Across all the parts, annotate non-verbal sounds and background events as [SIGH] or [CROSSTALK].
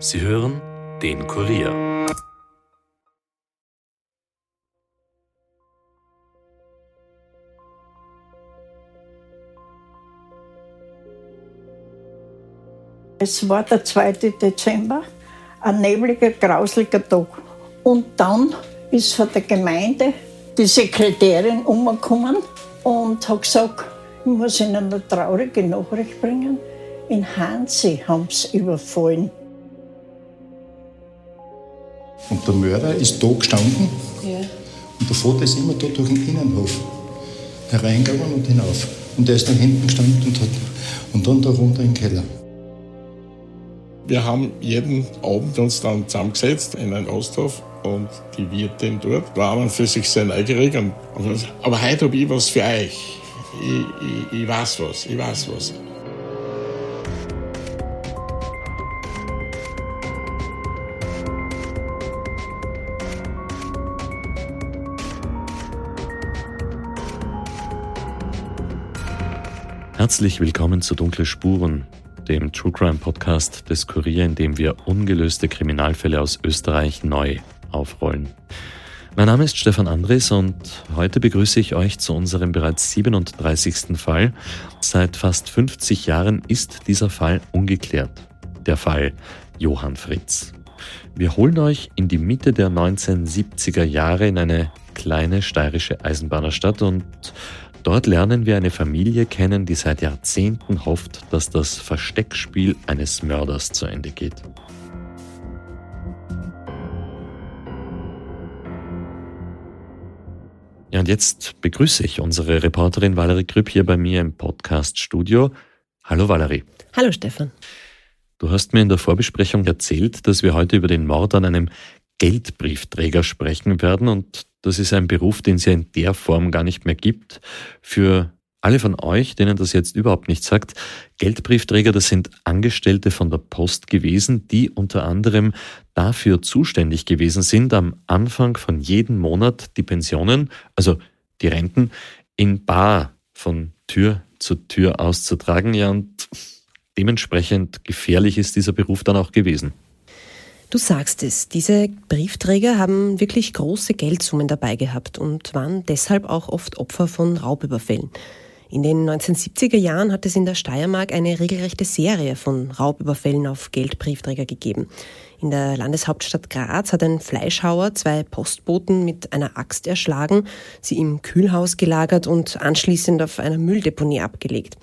Sie hören den Kurier. Es war der 2. Dezember, ein nebliger, grauslicher Tag. Und dann ist von der Gemeinde die Sekretärin umgekommen und hat gesagt, ich muss Ihnen eine traurige Nachricht bringen. In Hansi haben sie überfallen. Und der Mörder ist da gestanden Ja. und der Vater ist immer da durch den Innenhof hereingegangen und hinauf. Und er ist dann hinten gestanden und, hat, und dann da runter in den Keller. Wir haben jeden Abend uns dann zusammengesetzt in einen Osthof und die Wirtin dort war man für sich sehr neugierig. Und, und gesagt, aber heute habe ich was für euch. Ich, ich, ich weiß was, ich weiß was. Herzlich willkommen zu Dunkle Spuren, dem True Crime Podcast des Kurier, in dem wir ungelöste Kriminalfälle aus Österreich neu aufrollen. Mein Name ist Stefan Andres und heute begrüße ich euch zu unserem bereits 37. Fall. Seit fast 50 Jahren ist dieser Fall ungeklärt. Der Fall Johann Fritz. Wir holen euch in die Mitte der 1970er Jahre in eine kleine steirische Eisenbahnerstadt und dort lernen wir eine Familie kennen, die seit Jahrzehnten hofft, dass das Versteckspiel eines Mörders zu Ende geht. Ja, und jetzt begrüße ich unsere Reporterin Valerie Krüpp hier bei mir im Podcast-Studio. Hallo Valerie. Hallo Stefan. Du hast mir in der Vorbesprechung erzählt, dass wir heute über den Mord an einem Geldbriefträger sprechen werden und das ist ein Beruf, den es ja in der Form gar nicht mehr gibt. Für alle von euch, denen das jetzt überhaupt nicht sagt, Geldbriefträger, das sind Angestellte von der Post gewesen, die unter anderem dafür zuständig gewesen sind, am Anfang von jedem Monat die Pensionen, also die Renten, in Bar von Tür zu Tür auszutragen. Ja, und dementsprechend gefährlich ist dieser Beruf dann auch gewesen. Du sagst es, diese Briefträger haben wirklich große Geldsummen dabei gehabt und waren deshalb auch oft Opfer von Raubüberfällen. In den 1970er Jahren hat es in der Steiermark eine regelrechte Serie von Raubüberfällen auf Geldbriefträger gegeben. In der Landeshauptstadt Graz hat ein Fleischhauer zwei Postboten mit einer Axt erschlagen, sie im Kühlhaus gelagert und anschließend auf einer Mülldeponie abgelegt.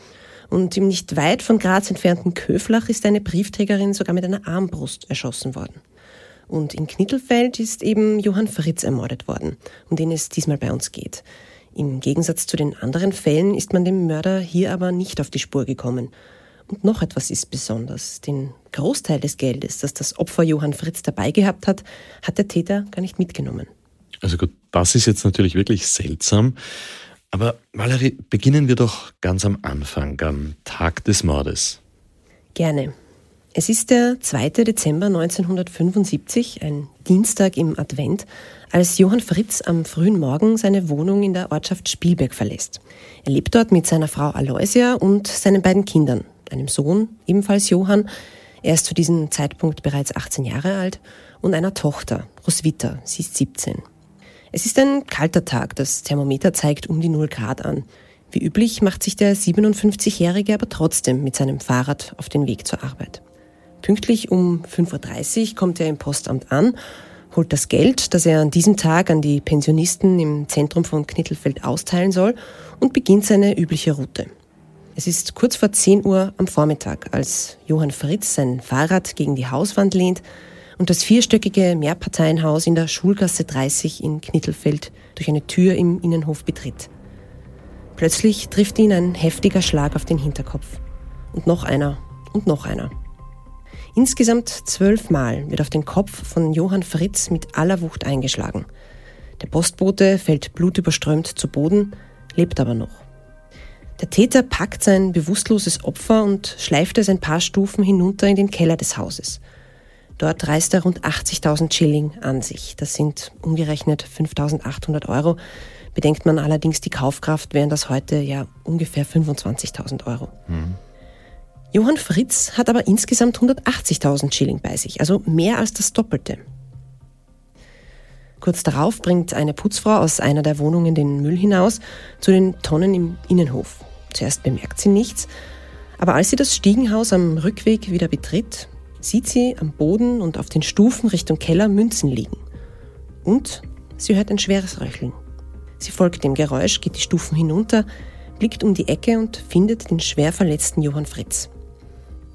Und im nicht weit von Graz entfernten Köflach ist eine Briefträgerin sogar mit einer Armbrust erschossen worden. Und in Knittelfeld ist eben Johann Fritz ermordet worden, um den es diesmal bei uns geht. Im Gegensatz zu den anderen Fällen ist man dem Mörder hier aber nicht auf die Spur gekommen. Und noch etwas ist besonders. Den Großteil des Geldes, das das Opfer Johann Fritz dabei gehabt hat, hat der Täter gar nicht mitgenommen. Also gut, das ist jetzt natürlich wirklich seltsam. Aber Valerie, beginnen wir doch ganz am Anfang, am Tag des Mordes. Gerne. Es ist der 2. Dezember 1975, ein Dienstag im Advent, als Johann Fritz am frühen Morgen seine Wohnung in der Ortschaft Spielberg verlässt. Er lebt dort mit seiner Frau Aloysia und seinen beiden Kindern, einem Sohn, ebenfalls Johann, er ist zu diesem Zeitpunkt bereits 18 Jahre alt, und einer Tochter, Roswitha, sie ist 17. Es ist ein kalter Tag, das Thermometer zeigt um die 0 Grad an. Wie üblich macht sich der 57-Jährige aber trotzdem mit seinem Fahrrad auf den Weg zur Arbeit. Pünktlich um 5.30 Uhr kommt er im Postamt an, holt das Geld, das er an diesem Tag an die Pensionisten im Zentrum von Knittelfeld austeilen soll und beginnt seine übliche Route. Es ist kurz vor 10 Uhr am Vormittag, als Johann Fritz sein Fahrrad gegen die Hauswand lehnt und das vierstöckige Mehrparteienhaus in der Schulgasse 30 in Knittelfeld durch eine Tür im Innenhof betritt. Plötzlich trifft ihn ein heftiger Schlag auf den Hinterkopf. Und noch einer und noch einer. Insgesamt zwölfmal wird auf den Kopf von Johann Fritz mit aller Wucht eingeschlagen. Der Postbote fällt blutüberströmt zu Boden, lebt aber noch. Der Täter packt sein bewusstloses Opfer und schleift es ein paar Stufen hinunter in den Keller des Hauses. Dort reißt er rund 80.000 Schilling an sich. Das sind umgerechnet 5.800 Euro. Bedenkt man allerdings die Kaufkraft, wären das heute ja ungefähr 25.000 Euro. Johann Fritz hat aber insgesamt 180.000 Schilling bei sich, also mehr als das Doppelte. Kurz darauf bringt eine Putzfrau aus einer der Wohnungen den Müll hinaus zu den Tonnen im Innenhof. Zuerst bemerkt sie nichts, aber als sie das Stiegenhaus am Rückweg wieder betritt, sieht sie am Boden und auf den Stufen Richtung Keller Münzen liegen. Und sie hört ein schweres Röcheln. Sie folgt dem Geräusch, geht die Stufen hinunter, blickt um die Ecke und findet den schwer verletzten Johann Fritz.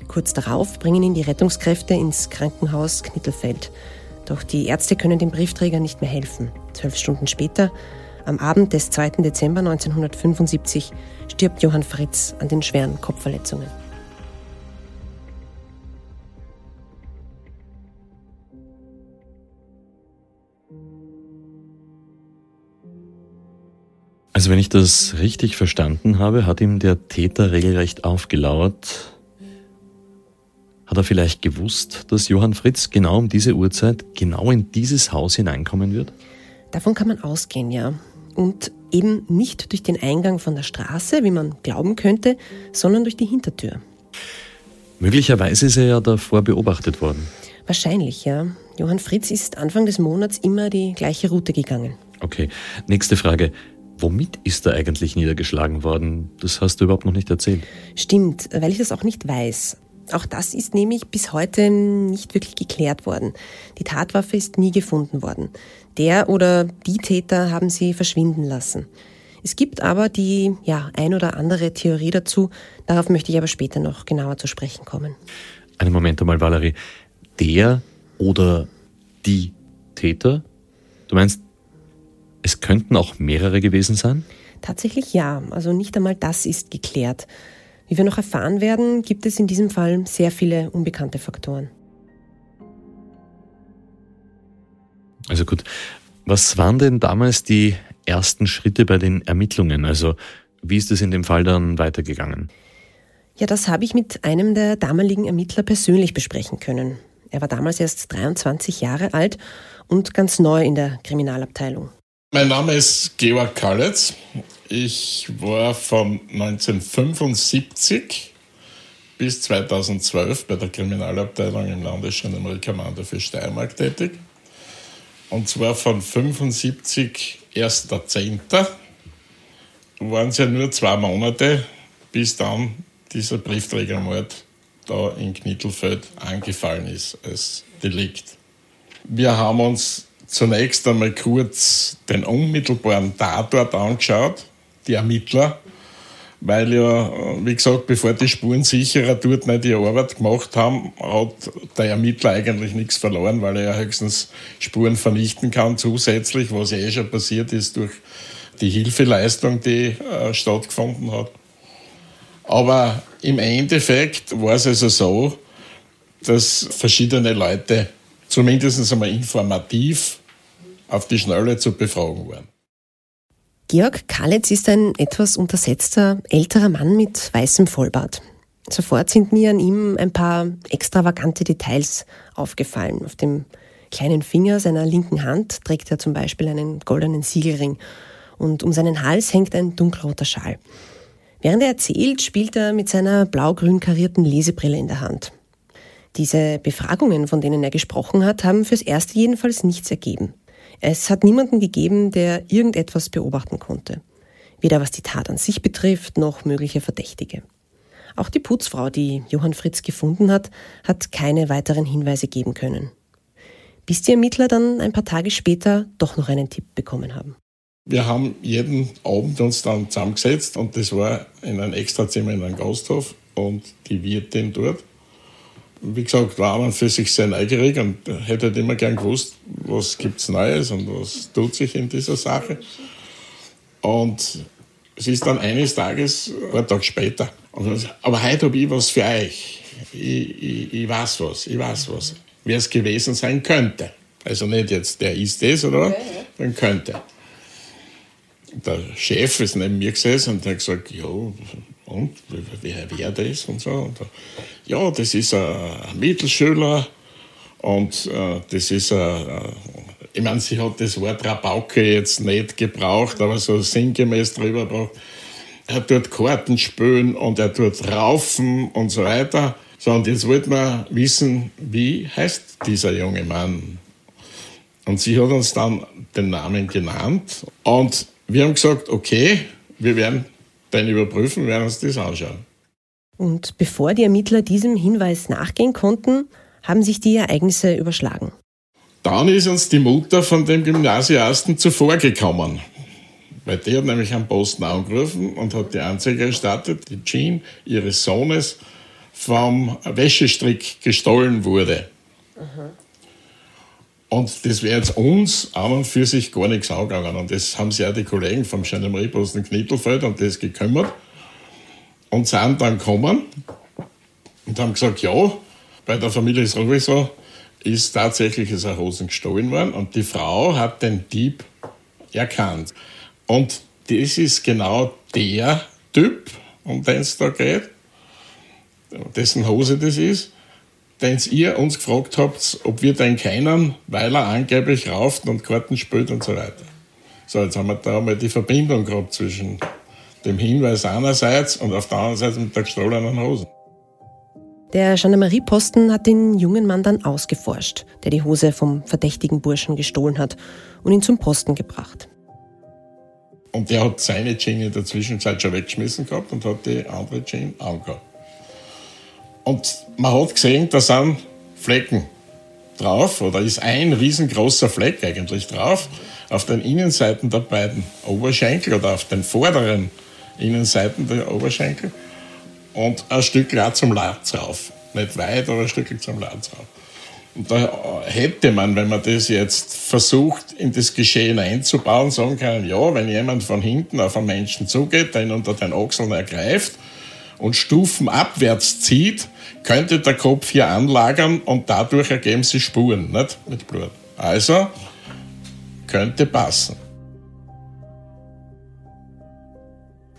Kurz darauf bringen ihn die Rettungskräfte ins Krankenhaus Knittelfeld. Doch die Ärzte können dem Briefträger nicht mehr helfen. Zwölf Stunden später, am Abend des 2. Dezember 1975, stirbt Johann Fritz an den schweren Kopfverletzungen. Also wenn ich das richtig verstanden habe, hat ihm der Täter regelrecht aufgelauert. Hat er vielleicht gewusst, dass Johann Fritz genau um diese Uhrzeit genau in dieses Haus hineinkommen wird? Davon kann man ausgehen, ja. Und eben nicht durch den Eingang von der Straße, wie man glauben könnte, sondern durch die Hintertür. Möglicherweise ist er ja davor beobachtet worden. Wahrscheinlich, ja. Johann Fritz ist Anfang des Monats immer die gleiche Route gegangen. Okay, nächste Frage. Womit ist er eigentlich niedergeschlagen worden? Das hast du überhaupt noch nicht erzählt. Stimmt, weil ich das auch nicht weiß. Auch das ist nämlich bis heute nicht wirklich geklärt worden. Die Tatwaffe ist nie gefunden worden. Der oder die Täter haben sie verschwinden lassen. Es gibt aber die ja, ein oder andere Theorie dazu. Darauf möchte ich aber später noch genauer zu sprechen kommen. Einen Moment einmal, Valerie. Der oder die Täter? Du meinst, es könnten auch mehrere gewesen sein? Tatsächlich ja, also nicht einmal das ist geklärt. Wie wir noch erfahren werden, gibt es in diesem Fall sehr viele unbekannte Faktoren. Also gut, was waren denn damals die ersten Schritte bei den Ermittlungen? Also wie ist es in dem Fall dann weitergegangen? Ja, das habe ich mit einem der damaligen Ermittler persönlich besprechen können. Er war damals erst 23 Jahre alt und ganz neu in der Kriminalabteilung. Mein Name ist Georg Kalitz. Ich war von 1975 bis 2012 bei der Kriminalabteilung im Landesgendarmeriekommando für Steiermark tätig. Und zwar von 75 1.10. waren es ja nur zwei Monate, bis dann dieser Briefträgermord da in Knittelfeld angefallen ist als Delikt. Wir haben uns zunächst einmal kurz den unmittelbaren Tatort angeschaut, die Ermittler, weil ja, wie gesagt, bevor die Spurensicherer dort nicht die Arbeit gemacht haben, hat der Ermittler eigentlich nichts verloren, weil er ja höchstens Spuren vernichten kann zusätzlich, was ja eh schon passiert ist durch die Hilfeleistung, die äh, stattgefunden hat. Aber im Endeffekt war es also so, dass verschiedene Leute zumindest einmal informativ auf die Schnelle zu befragen waren. Georg Kalitz ist ein etwas untersetzter älterer Mann mit weißem Vollbart. Sofort sind mir an ihm ein paar extravagante Details aufgefallen. Auf dem kleinen Finger seiner linken Hand trägt er zum Beispiel einen goldenen Siegelring und um seinen Hals hängt ein dunkelroter Schal. Während er erzählt, spielt er mit seiner blau-grün karierten Lesebrille in der Hand. Diese Befragungen, von denen er gesprochen hat, haben fürs Erste jedenfalls nichts ergeben. Es hat niemanden gegeben, der irgendetwas beobachten konnte. Weder was die Tat an sich betrifft, noch mögliche Verdächtige. Auch die Putzfrau, die Johann Fritz gefunden hat, hat keine weiteren Hinweise geben können. Bis die Ermittler dann ein paar Tage später doch noch einen Tipp bekommen haben. Wir haben jeden Abend uns dann zusammengesetzt und das war in einem Extrazimmer in einem Gasthof und die Wirtin dort wie gesagt, war man für sich sehr neugierig und hätte halt immer gern gewusst, was gibt es Neues und was tut sich in dieser Sache. Und es ist dann eines Tages, ein Tag später, aber heute habe ich was für euch. Ich, ich, ich weiß was, ich weiß was. Wer es gewesen sein könnte. Also nicht jetzt, der ist es, oder? Okay, ja. Dann könnte. Der Chef ist neben mir gesessen und hat gesagt, ja, und wer wäre das und so. Und, ja, das ist ein Mittelschüler und äh, das ist ein, äh, ich meine, sie hat das Wort Rabauke jetzt nicht gebraucht, aber so sinngemäß drüber gebracht. er tut Karten spielen und er tut raufen und so weiter. So, und jetzt wollten wir wissen, wie heißt dieser junge Mann? Und sie hat uns dann den Namen genannt und wir haben gesagt, okay, wir werden den überprüfen, werden uns das anschauen. Und bevor die Ermittler diesem Hinweis nachgehen konnten, haben sich die Ereignisse überschlagen. Dann ist uns die Mutter von dem Gymnasiasten zuvorgekommen. Weil die hat nämlich am Posten angerufen und hat die Anzeige erstattet, die Jean ihres Sohnes vom Wäschestrick gestohlen wurde. Mhm. Und das wäre jetzt uns an und für sich gar nichts angegangen. Und das haben sich auch die Kollegen vom Gendarmerieposten Knittelfeld um das gekümmert und sind dann gekommen und haben gesagt, ja, bei der Familie sowieso ist tatsächlich eine Hosen gestohlen worden und die Frau hat den Dieb erkannt. Und das ist genau der Typ, um den es da geht, dessen Hose das ist, den ihr uns gefragt habt, ob wir den kennen, weil er angeblich rauft und Karten spielt und so weiter. So, jetzt haben wir da mal die Verbindung gehabt zwischen dem Hinweis einerseits und auf der anderen Seite mit der gestohlenen Hose. Der Gendarmerieposten hat den jungen Mann dann ausgeforscht, der die Hose vom verdächtigen Burschen gestohlen hat und ihn zum Posten gebracht. Und der hat seine Jeans in der Zwischenzeit schon weggeschmissen gehabt und hat die andere Jeans angehabt. Und man hat gesehen, da sind Flecken drauf, oder ist ein riesengroßer Fleck eigentlich drauf, auf den Innenseiten der beiden Oberschenkel oder auf den vorderen Innenseiten der Oberschenkel und ein Stück zum Latz rauf. Nicht weit, aber ein Stück zum Latz rauf. Und da hätte man, wenn man das jetzt versucht, in das Geschehen einzubauen, sagen können, ja, wenn jemand von hinten auf einen Menschen zugeht, den unter den Achseln ergreift und Stufen abwärts zieht, könnte der Kopf hier anlagern und dadurch ergeben sich Spuren, nicht? Mit Blut. Also, könnte passen.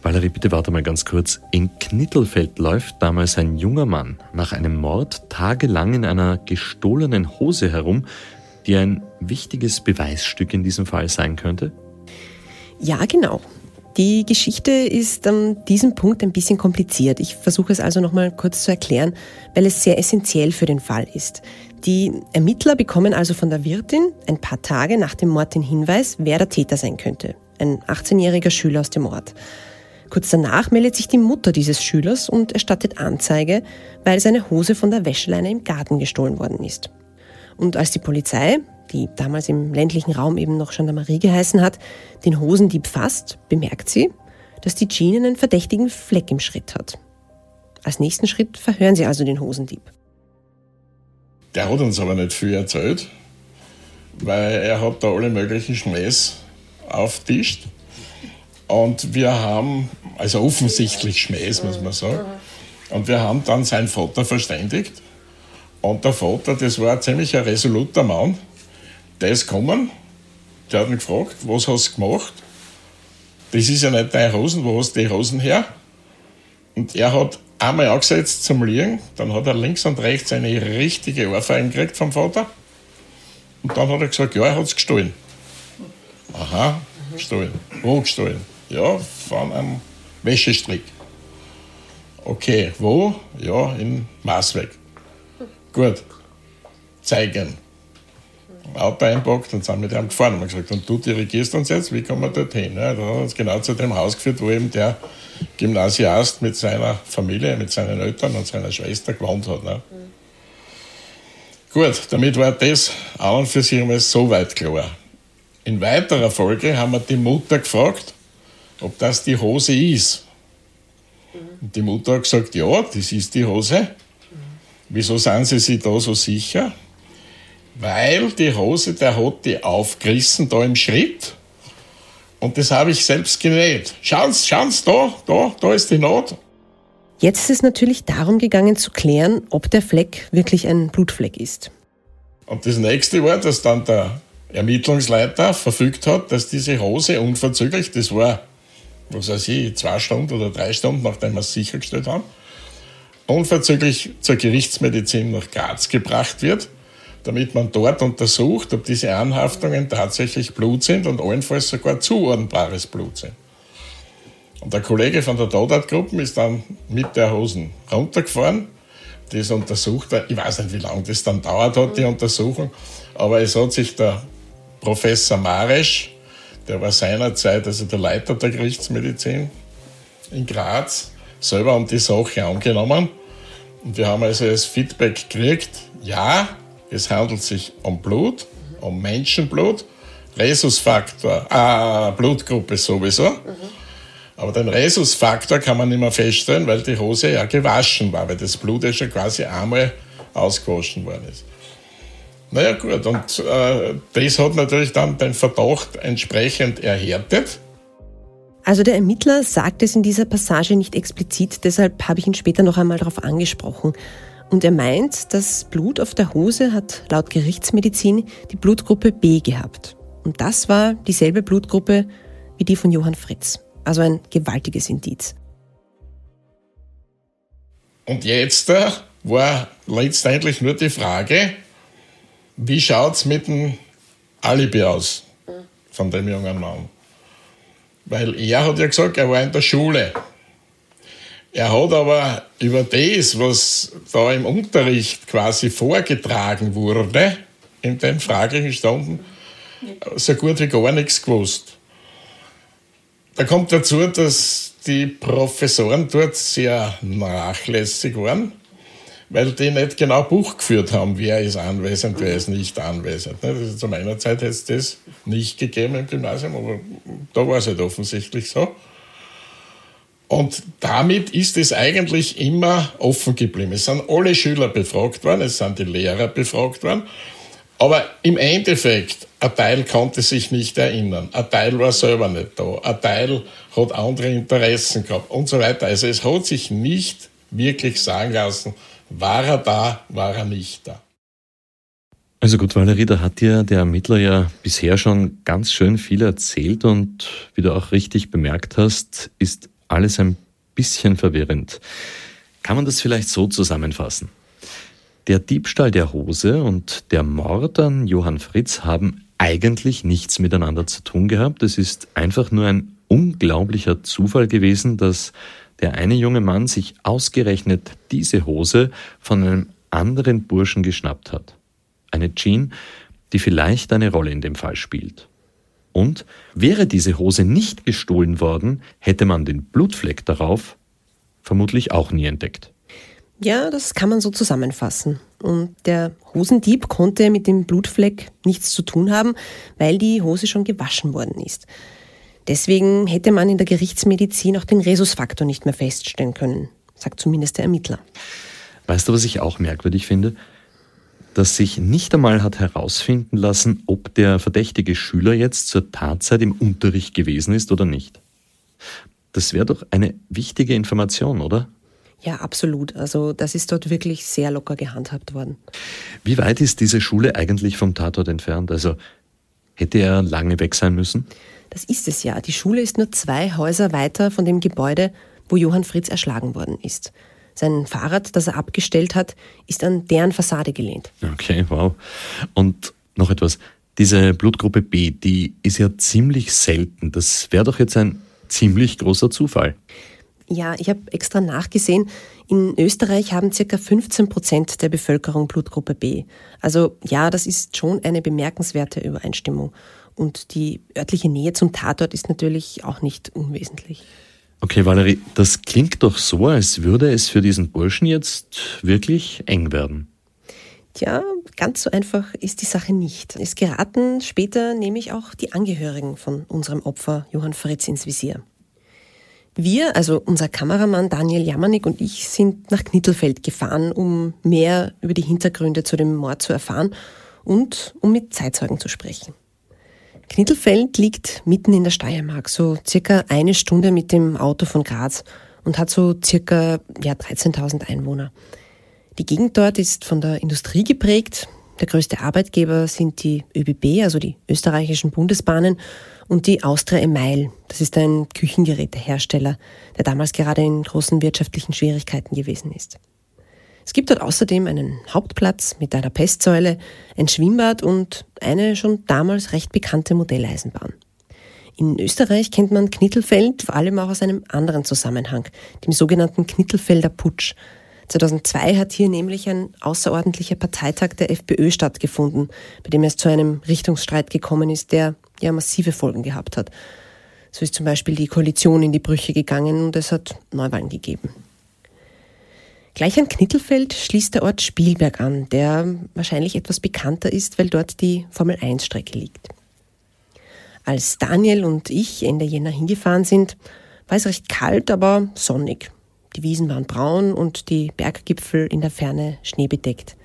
Valerie, bitte warte mal ganz kurz. In Knittelfeld läuft damals ein junger Mann nach einem Mord tagelang in einer gestohlenen Hose herum, die ein wichtiges Beweisstück in diesem Fall sein könnte? Ja, genau. Die Geschichte ist an diesem Punkt ein bisschen kompliziert. Ich versuche es also nochmal kurz zu erklären, weil es sehr essentiell für den Fall ist. Die Ermittler bekommen also von der Wirtin ein paar Tage nach dem Mord den Hinweis, wer der Täter sein könnte. Ein 18-jähriger Schüler aus dem Ort. Kurz danach meldet sich die Mutter dieses Schülers und erstattet Anzeige, weil seine Hose von der Wäscheleine im Garten gestohlen worden ist. Und als die Polizei, die damals im ländlichen Raum eben noch Gendarmerie geheißen hat, den Hosendieb fasst, bemerkt sie, dass die Jean einen verdächtigen Fleck im Schritt hat. Als nächsten Schritt verhören sie also den Hosendieb. Der hat uns aber nicht viel erzählt, weil er hat da alle möglichen Schmähs auftischt. Und wir haben, also offensichtlich Schmähs, muss man sagen. Und wir haben dann seinen Vater verständigt. Und der Vater, das war ein ziemlich resoluter Mann, der ist gekommen, der hat mich gefragt, was hast du gemacht? Das ist ja nicht deine Hosen, wo hast du die Hosen her? Und er hat einmal angesetzt zum Liegen, dann hat er links und rechts eine richtige Ohrfeige gekriegt vom Vater. Und dann hat er gesagt, ja, er hat es gestohlen. Aha, gestohlen. Wo gestohlen? Ja, von einem Wäschestrick. Okay, wo? Ja, in Maasweg. Gut, zeigen. Auto einpackt und sind mit ihm gefahren. Und haben gesagt, und du dirigierst uns jetzt, wie kommen wir dorthin? Ja, da hat uns genau zu dem Haus geführt, wo eben der Gymnasiast mit seiner Familie, mit seinen Eltern und seiner Schwester gewohnt hat. Ne? Mhm. Gut, damit war das an und für sich einmal so weit klar. In weiterer Folge haben wir die Mutter gefragt, ob das die Hose ist. Und die Mutter hat gesagt, ja, das ist die Hose. Wieso sind Sie sich da so sicher? Weil die Hose, der hat die aufgerissen da im Schritt. Und das habe ich selbst genäht. Schauen Sie, schauen Sie da, da, da ist die Naht. Jetzt ist es natürlich darum gegangen zu klären, ob der Fleck wirklich ein Blutfleck ist. Und das nächste war, dass dann der Ermittlungsleiter verfügt hat, dass diese Hose unverzüglich, das war was weiß ich, zwei Stunden oder drei Stunden, nachdem wir es sichergestellt haben, unverzüglich zur Gerichtsmedizin nach Graz gebracht wird, damit man dort untersucht, ob diese Anhaftungen tatsächlich Blut sind und allenfalls sogar zuordnbares Blut sind. Und der Kollege von der Dodat-Gruppe ist dann mit der Hosen runtergefahren, das untersucht. Ich weiß nicht, wie lange das dann dauert hat, die Untersuchung, aber es hat sich der Professor Maresch, der war seinerzeit also der Leiter der Gerichtsmedizin in Graz, selber um die Sache angenommen. Und wir haben also das Feedback gekriegt, ja, es handelt sich um Blut, um Menschenblut, Rhesusfaktor, ah, Blutgruppe sowieso. Mhm. Aber den Rhesusfaktor kann man nicht mehr feststellen, weil die Hose ja gewaschen war, weil das Blut ja schon quasi einmal ausgewaschen worden ist. Naja gut, und äh, das hat natürlich dann den Verdacht entsprechend erhärtet. Also der Ermittler sagt es in dieser Passage nicht explizit, deshalb habe ich ihn später noch einmal darauf angesprochen. Und er meint, das Blut auf der Hose hat laut Gerichtsmedizin die Blutgruppe B gehabt. Und das war dieselbe Blutgruppe wie die von Johann Fritz. Also ein gewaltiges Indiz. Und jetzt äh, war letztendlich nur die Frage, wie schaut es mit dem Alibi aus von dem jungen Mann? Weil er hat ja gesagt, er war in der Schule. Er hat aber über das, was da im Unterricht quasi vorgetragen wurde, in den fraglichen Stunden, so gut wie gar nichts gewusst. Da kommt dazu, dass die Professoren dort sehr nachlässig waren, weil die nicht genau Buch geführt haben, wer ist anwesend, wer ist nicht anwesend. Also zu meiner Zeit hätte es das nicht gegeben im Gymnasium, aber da war es halt offensichtlich so. Und damit ist es eigentlich immer offen geblieben. Es sind alle Schüler befragt worden, es sind die Lehrer befragt worden. Aber im Endeffekt, ein Teil konnte sich nicht erinnern, ein Teil war selber nicht da, ein Teil hat andere Interessen gehabt und so weiter. Also es hat sich nicht wirklich sagen lassen, war er da, war er nicht da. Also gut, Valerie, da hat dir der Ermittler ja bisher schon ganz schön viel erzählt und wie du auch richtig bemerkt hast, ist alles ein bisschen verwirrend. Kann man das vielleicht so zusammenfassen? Der Diebstahl der Hose und der Mord an Johann Fritz haben eigentlich nichts miteinander zu tun gehabt. Es ist einfach nur ein unglaublicher Zufall gewesen, dass der eine junge Mann sich ausgerechnet diese Hose von einem anderen Burschen geschnappt hat. Eine Jean, die vielleicht eine Rolle in dem Fall spielt. Und wäre diese Hose nicht gestohlen worden, hätte man den Blutfleck darauf vermutlich auch nie entdeckt. Ja, das kann man so zusammenfassen. Und der Hosendieb konnte mit dem Blutfleck nichts zu tun haben, weil die Hose schon gewaschen worden ist. Deswegen hätte man in der Gerichtsmedizin auch den Rhesusfaktor nicht mehr feststellen können, sagt zumindest der Ermittler. Weißt du, was ich auch merkwürdig finde? Dass sich nicht einmal hat herausfinden lassen, ob der verdächtige Schüler jetzt zur Tatzeit im Unterricht gewesen ist oder nicht. Das wäre doch eine wichtige Information, oder? Ja, absolut. Also das ist dort wirklich sehr locker gehandhabt worden. Wie weit ist diese Schule eigentlich vom Tatort entfernt? Also hätte er lange weg sein müssen? Das ist es ja. Die Schule ist nur zwei Häuser weiter von dem Gebäude, wo Johann Fritz erschlagen worden ist. Sein Fahrrad, das er abgestellt hat, ist an deren Fassade gelehnt. Okay, wow. Und noch etwas. Diese Blutgruppe B, die ist ja ziemlich selten. Das wäre doch jetzt ein ziemlich großer Zufall. Ja, ich habe extra nachgesehen. In Österreich haben circa 15 Prozent der Bevölkerung Blutgruppe B. Also ja, das ist schon eine bemerkenswerte Übereinstimmung. Und die örtliche Nähe zum Tatort ist natürlich auch nicht unwesentlich. Okay, Valerie, das klingt doch so, als würde es für diesen Burschen jetzt wirklich eng werden. Tja, ganz so einfach ist die Sache nicht. Es geraten später nämlich auch die Angehörigen von unserem Opfer Johann Fritz ins Visier. Wir, also unser Kameramann Daniel Jamanik und ich, sind nach Knittelfeld gefahren, um mehr über die Hintergründe zu dem Mord zu erfahren und um mit Zeitzeugen zu sprechen. Knittelfeld liegt mitten in der Steiermark, so circa eine Stunde mit dem Auto von Graz und hat so circa ja, 13.000 Einwohner. Die Gegend dort ist von der Industrie geprägt. Der größte Arbeitgeber sind die ÖBB, also die österreichischen Bundesbahnen, und die Austria Email. Das ist ein Küchengerätehersteller, der damals gerade in großen wirtschaftlichen Schwierigkeiten gewesen ist. Es gibt dort außerdem einen Hauptplatz mit einer Pestsäule, ein Schwimmbad und eine schon damals recht bekannte Modelleisenbahn. In Österreich kennt man Knittelfeld vor allem auch aus einem anderen Zusammenhang, dem sogenannten Knittelfelder Putsch. 2002 hat hier nämlich ein außerordentlicher Parteitag der FPÖ stattgefunden, bei dem es zu einem Richtungsstreit gekommen ist, der ja massive Folgen gehabt hat. So ist zum Beispiel die Koalition in die Brüche gegangen und es hat Neuwahlen gegeben. Gleich an Knittelfeld schließt der Ort Spielberg an, der wahrscheinlich etwas bekannter ist, weil dort die Formel-1-Strecke liegt. Als Daniel und ich Ende Jänner hingefahren sind, war es recht kalt, aber sonnig. Die Wiesen waren braun und die Berggipfel in der Ferne schneebedeckt.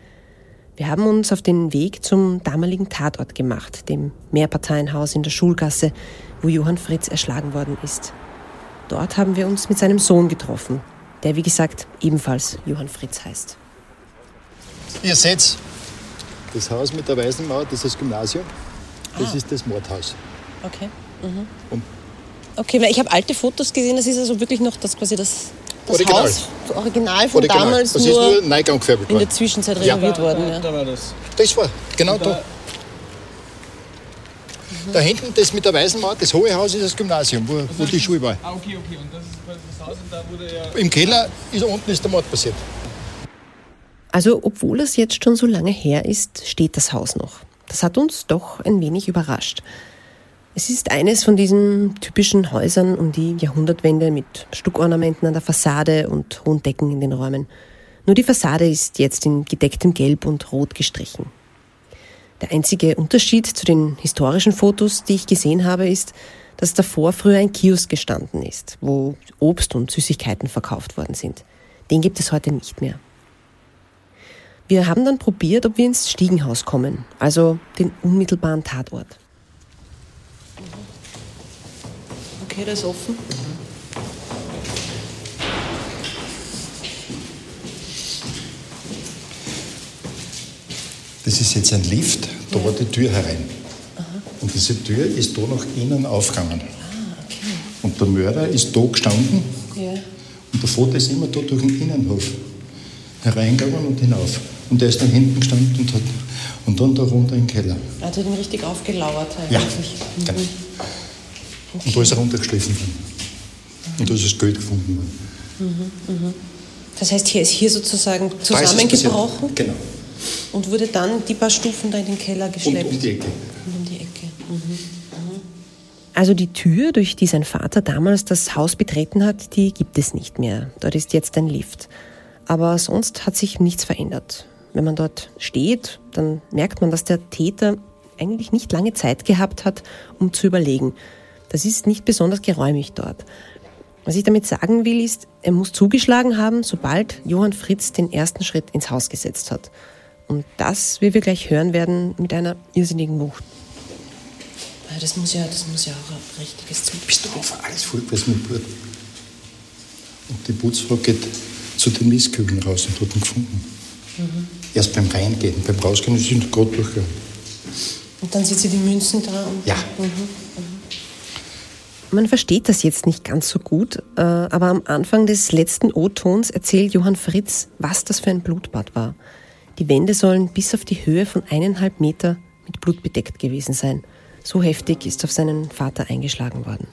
Wir haben uns auf den Weg zum damaligen Tatort gemacht, dem Mehrparteienhaus in der Schulgasse, wo Johann Fritz erschlagen worden ist. Dort haben wir uns mit seinem Sohn getroffen, der wie gesagt ebenfalls Johann Fritz heißt. Ihr seht das Haus mit der weißen Mauer, das ist das Gymnasium. Das ah. ist das Mordhaus. Okay. Mhm. okay, weil ich habe alte Fotos gesehen, das ist also wirklich noch das quasi das das Original. Haus, das Original von Original. damals, das nur, ist nur Neigang gefärbelt in der Zwischenzeit renoviert ja. worden. Ja. Da war das. Das war, genau da. da. Mhm. Da hinten, das mit der weißen Mauer, das hohe Haus ist das Gymnasium, wo, wo die Schule war. Ah, okay, okay. Und das ist quasi das Haus und da wurde ja... Im Keller ist unten ist der Mord passiert. Also, obwohl es jetzt schon so lange her ist, steht das Haus noch. Das hat uns doch ein wenig überrascht. Es ist eines von diesen typischen Häusern um die Jahrhundertwende mit Stuckornamenten an der Fassade und hohen Decken in den Räumen. Nur die Fassade ist jetzt in gedecktem Gelb und Rot gestrichen. Der einzige Unterschied zu den historischen Fotos, die ich gesehen habe, ist, dass davor früher ein Kiosk gestanden ist, wo Obst und Süßigkeiten verkauft worden sind. Den gibt es heute nicht mehr. Wir haben dann probiert, ob wir ins Stiegenhaus kommen, also den unmittelbaren Tatort. Okay, das ist offen. Das ist jetzt ein Lift, da war die Tür herein. Aha. Und diese Tür ist da nach innen aufgegangen. Ah, okay. Und der Mörder ist da gestanden. Ja. Und der Vater ist immer da durch den Innenhof hereingegangen und hinauf. Und der ist dann hinten gestanden und hat und dann da runter in den Keller. Er hat ihn richtig aufgelauert eigentlich. Ja, mhm. genau. Okay. Und da ist er runtergeschliffen worden. Mhm. Und da ist das Geld gefunden worden. Mhm, mhm. Das heißt, hier ist hier sozusagen zusammengebrochen? Genau. Und wurde dann die paar Stufen da in den Keller geschleppt? Und um die Ecke. Und um die Ecke. Mhm. Also die Tür, durch die sein Vater damals das Haus betreten hat, die gibt es nicht mehr. Dort ist jetzt ein Lift. Aber sonst hat sich nichts verändert. Wenn man dort steht, dann merkt man, dass der Täter eigentlich nicht lange Zeit gehabt hat, um zu überlegen. Das ist nicht besonders geräumig dort. Was ich damit sagen will, ist, er muss zugeschlagen haben, sobald Johann Fritz den ersten Schritt ins Haus gesetzt hat. Und das, wie wir gleich hören werden, mit einer irrsinnigen Wucht. Das muss ja, das muss ja auch ein richtiges Zug. Bist du auf alles voll mit Bord? Und die Putzfrau geht zu den Mistkübeln raus und hat ihn gefunden. Mhm. Erst beim Reingehen, beim Rausgehen ist sie gerade durchgegangen. Und dann sieht sie die Münzen da? ja. Mhm. Mhm. Man versteht das jetzt nicht ganz so gut, äh, aber am Anfang des letzten O-Tons erzählt Johann Fritz, was das für ein Blutbad war. Die Wände sollen bis auf die Höhe von eineinhalb Meter mit Blut bedeckt gewesen sein. So heftig ist auf seinen Vater eingeschlagen worden.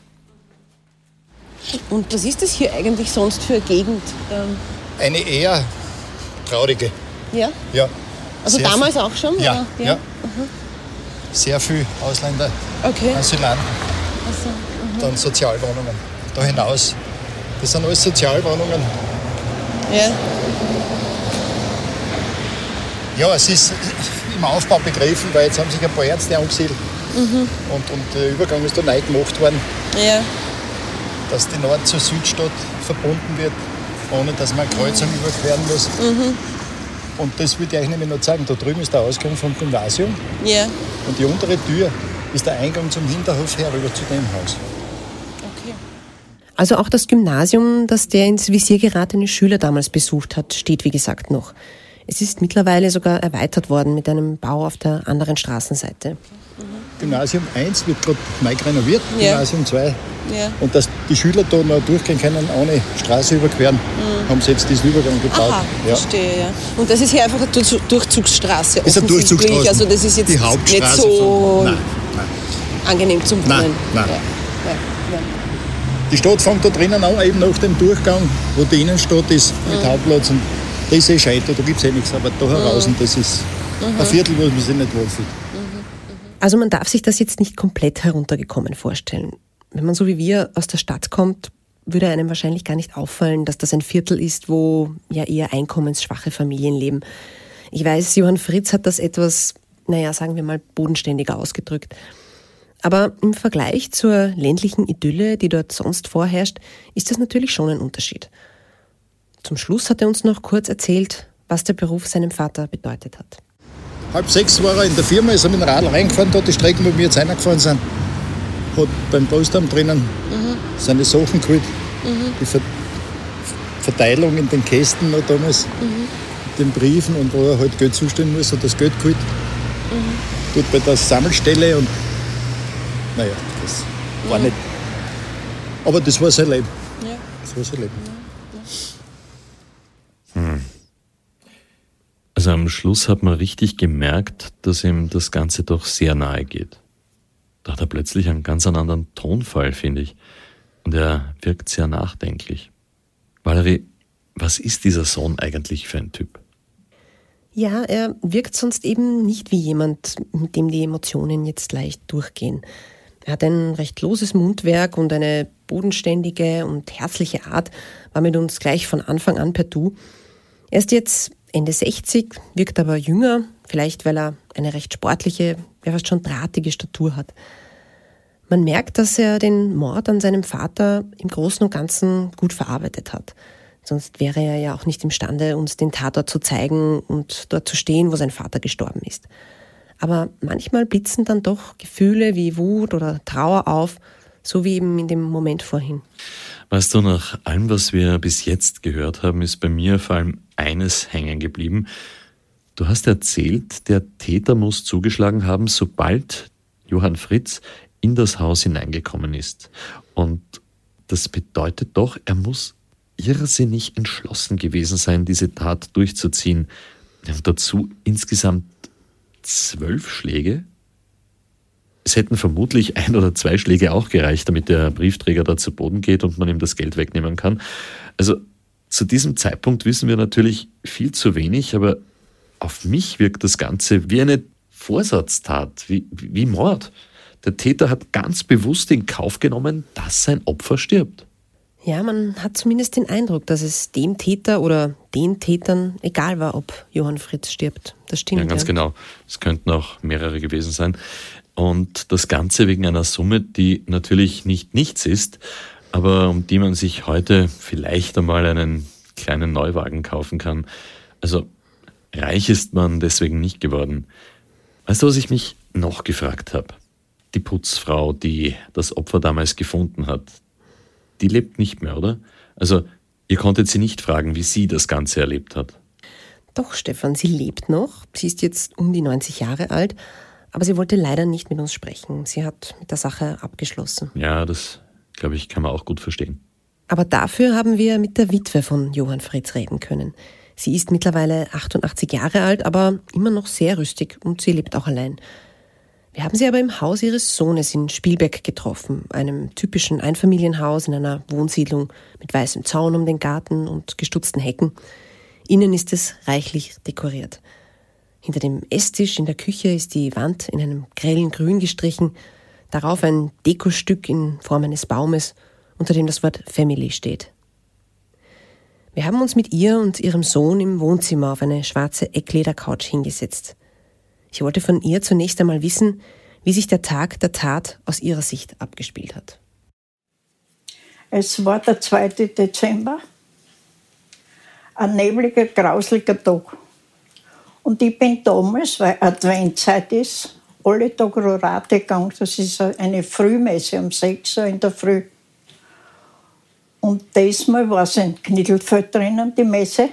Und was ist das hier eigentlich sonst für eine Gegend? Ähm eine eher traurige. Ja? Ja. Also Sehr damals auch schon? Ja. ja. ja. Sehr viele Ausländer, okay. Asylanten. Also dann Sozialwohnungen. Da hinaus. Das sind alles Sozialwohnungen. Ja. Ja, es ist im Aufbau begriffen, weil jetzt haben sich ein paar Ärzte angesiedelt. Mhm. Und, und der Übergang ist da neu gemacht worden. Ja. Dass die Nord- zur Südstadt verbunden wird, ohne dass man eine Kreuzung mhm. überqueren muss. Mhm. Und das würde ich euch nämlich noch zeigen. Da drüben ist der Ausgang vom Gymnasium. Ja. Und die untere Tür ist der Eingang zum Hinterhof herüber zu dem Haus. Also auch das Gymnasium, das der ins Visier geratene Schüler damals besucht hat, steht wie gesagt noch. Es ist mittlerweile sogar erweitert worden mit einem Bau auf der anderen Straßenseite. Gymnasium 1 wird gerade neu renoviert, ja. Gymnasium 2. Ja. Und dass die Schüler da noch durchgehen können, ohne Straße überqueren, mhm. haben sie jetzt diesen Übergang gebaut. Aha, ja. verstehe, ja. Und das ist hier einfach eine Durchzugsstraße. Das ist eine Durchzugsstraße. Also das ist jetzt die nicht so von, nein, nein. angenehm zum Wohnen. Nein, nein. Ja. Die Stadt fängt da drinnen an, eben nach dem Durchgang, wo die Innenstadt ist, mit mhm. Hauptplatz. Und das ist eh scheiße, da gibt es eh nichts. Aber da heraus, mhm. das ist mhm. ein Viertel, wo man sich nicht wohlfühlt. Also man darf sich das jetzt nicht komplett heruntergekommen vorstellen. Wenn man so wie wir aus der Stadt kommt, würde einem wahrscheinlich gar nicht auffallen, dass das ein Viertel ist, wo ja eher einkommensschwache Familien leben. Ich weiß, Johann Fritz hat das etwas, naja, sagen wir mal, bodenständiger ausgedrückt. Aber im Vergleich zur ländlichen Idylle, die dort sonst vorherrscht, ist das natürlich schon ein Unterschied. Zum Schluss hat er uns noch kurz erzählt, was der Beruf seinem Vater bedeutet hat. Halb sechs war er in der Firma, ist er mit dem Radl reingefahren, dort die Strecken, wo wir jetzt reingefahren sind. Hat beim Postamt drinnen mhm. seine Sachen geholt. Mhm. Die Ver Verteilung in den Kästen noch damals, mhm. den Briefen und wo er halt Geld zustellen muss, hat das Geld geholt. Mhm. Dort bei der Sammelstelle und naja, das war mhm. nicht. Aber das war sein Leben. Ja. Das war sein Leben. Hm. Also am Schluss hat man richtig gemerkt, dass ihm das Ganze doch sehr nahe geht. Da hat er plötzlich einen ganz anderen Tonfall, finde ich. Und er wirkt sehr nachdenklich. Valerie, was ist dieser Sohn eigentlich für ein Typ? Ja, er wirkt sonst eben nicht wie jemand, mit dem die Emotionen jetzt leicht durchgehen. Er hat ein recht loses Mundwerk und eine bodenständige und herzliche Art, war mit uns gleich von Anfang an per Du. Er ist jetzt Ende 60, wirkt aber jünger, vielleicht weil er eine recht sportliche, ja fast schon drahtige Statur hat. Man merkt, dass er den Mord an seinem Vater im Großen und Ganzen gut verarbeitet hat. Sonst wäre er ja auch nicht imstande, uns den Tatort zu zeigen und dort zu stehen, wo sein Vater gestorben ist. Aber manchmal blitzen dann doch Gefühle wie Wut oder Trauer auf, so wie eben in dem Moment vorhin. Weißt du, nach allem, was wir bis jetzt gehört haben, ist bei mir vor allem eines hängen geblieben. Du hast erzählt, der Täter muss zugeschlagen haben, sobald Johann Fritz in das Haus hineingekommen ist. Und das bedeutet doch, er muss irrsinnig entschlossen gewesen sein, diese Tat durchzuziehen. Und dazu insgesamt zwölf Schläge. Es hätten vermutlich ein oder zwei Schläge auch gereicht, damit der Briefträger da zu Boden geht und man ihm das Geld wegnehmen kann. Also zu diesem Zeitpunkt wissen wir natürlich viel zu wenig, aber auf mich wirkt das Ganze wie eine Vorsatztat, wie, wie Mord. Der Täter hat ganz bewusst in Kauf genommen, dass sein Opfer stirbt. Ja, man hat zumindest den Eindruck, dass es dem Täter oder den Tätern egal war, ob Johann Fritz stirbt. Das stimmt. Ja, ganz ja. genau. Es könnten auch mehrere gewesen sein. Und das Ganze wegen einer Summe, die natürlich nicht nichts ist, aber um die man sich heute vielleicht einmal einen kleinen Neuwagen kaufen kann. Also reich ist man deswegen nicht geworden. Weißt du, was ich mich noch gefragt habe? Die Putzfrau, die das Opfer damals gefunden hat, die lebt nicht mehr, oder? Also, ihr konntet sie nicht fragen, wie sie das Ganze erlebt hat. Doch, Stefan, sie lebt noch. Sie ist jetzt um die 90 Jahre alt, aber sie wollte leider nicht mit uns sprechen. Sie hat mit der Sache abgeschlossen. Ja, das, glaube ich, kann man auch gut verstehen. Aber dafür haben wir mit der Witwe von Johann Fritz reden können. Sie ist mittlerweile 88 Jahre alt, aber immer noch sehr rüstig und sie lebt auch allein. Wir haben sie aber im Haus ihres Sohnes in Spielberg getroffen, einem typischen Einfamilienhaus in einer Wohnsiedlung mit weißem Zaun um den Garten und gestutzten Hecken. Innen ist es reichlich dekoriert. Hinter dem Esstisch in der Küche ist die Wand in einem grellen Grün gestrichen, darauf ein Dekostück in Form eines Baumes, unter dem das Wort Family steht. Wir haben uns mit ihr und ihrem Sohn im Wohnzimmer auf eine schwarze Eckledercouch hingesetzt. Ich wollte von ihr zunächst einmal wissen, wie sich der Tag der Tat aus ihrer Sicht abgespielt hat. Es war der 2. Dezember, ein nebliger, grauslicher Tag. Und ich bin damals, weil Adventzeit ist, alle Tage Rorate gegangen. Das ist eine Frühmesse um 6 Uhr in der Früh. Und diesmal war es in Knittelfeld drinnen, die Messe.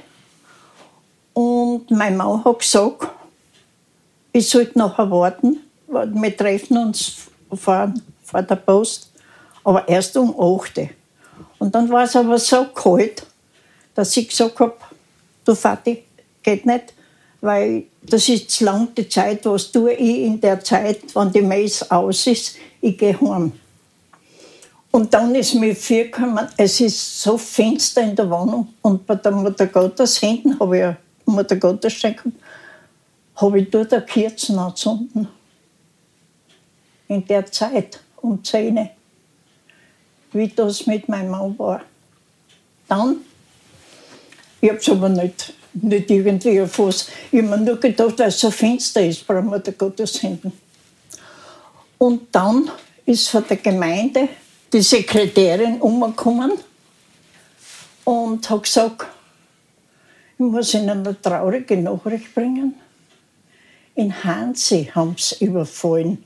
Und mein Mann hat gesagt, ich sollte nachher warten. Wir treffen uns vor, vor der Post, aber erst um 8 Und dann war es aber so kalt, dass ich gesagt habe, du Vati, geht nicht, weil das ist zu lang die Zeit, was tue ich in der Zeit, wenn die Messe aus ist, ich gehe heim. Und dann ist mir vorgekommen, es ist so finster in der Wohnung. Und bei der Mutter Gottes hinten habe ich eine Mutter Gottes stehen habe ich dort eine Kerzen angezündet. In der Zeit, um 10 wie das mit meinem Mann war. Dann, ich habe es aber nicht, nicht irgendwie erfasst. Ich habe mir nur gedacht, weil es so finster ist, brauchen wir der Gottes hinten. Und dann ist von der Gemeinde die Sekretärin umgekommen und hat gesagt, ich muss Ihnen eine traurige Nachricht bringen. In Hansi haben sie überfallen.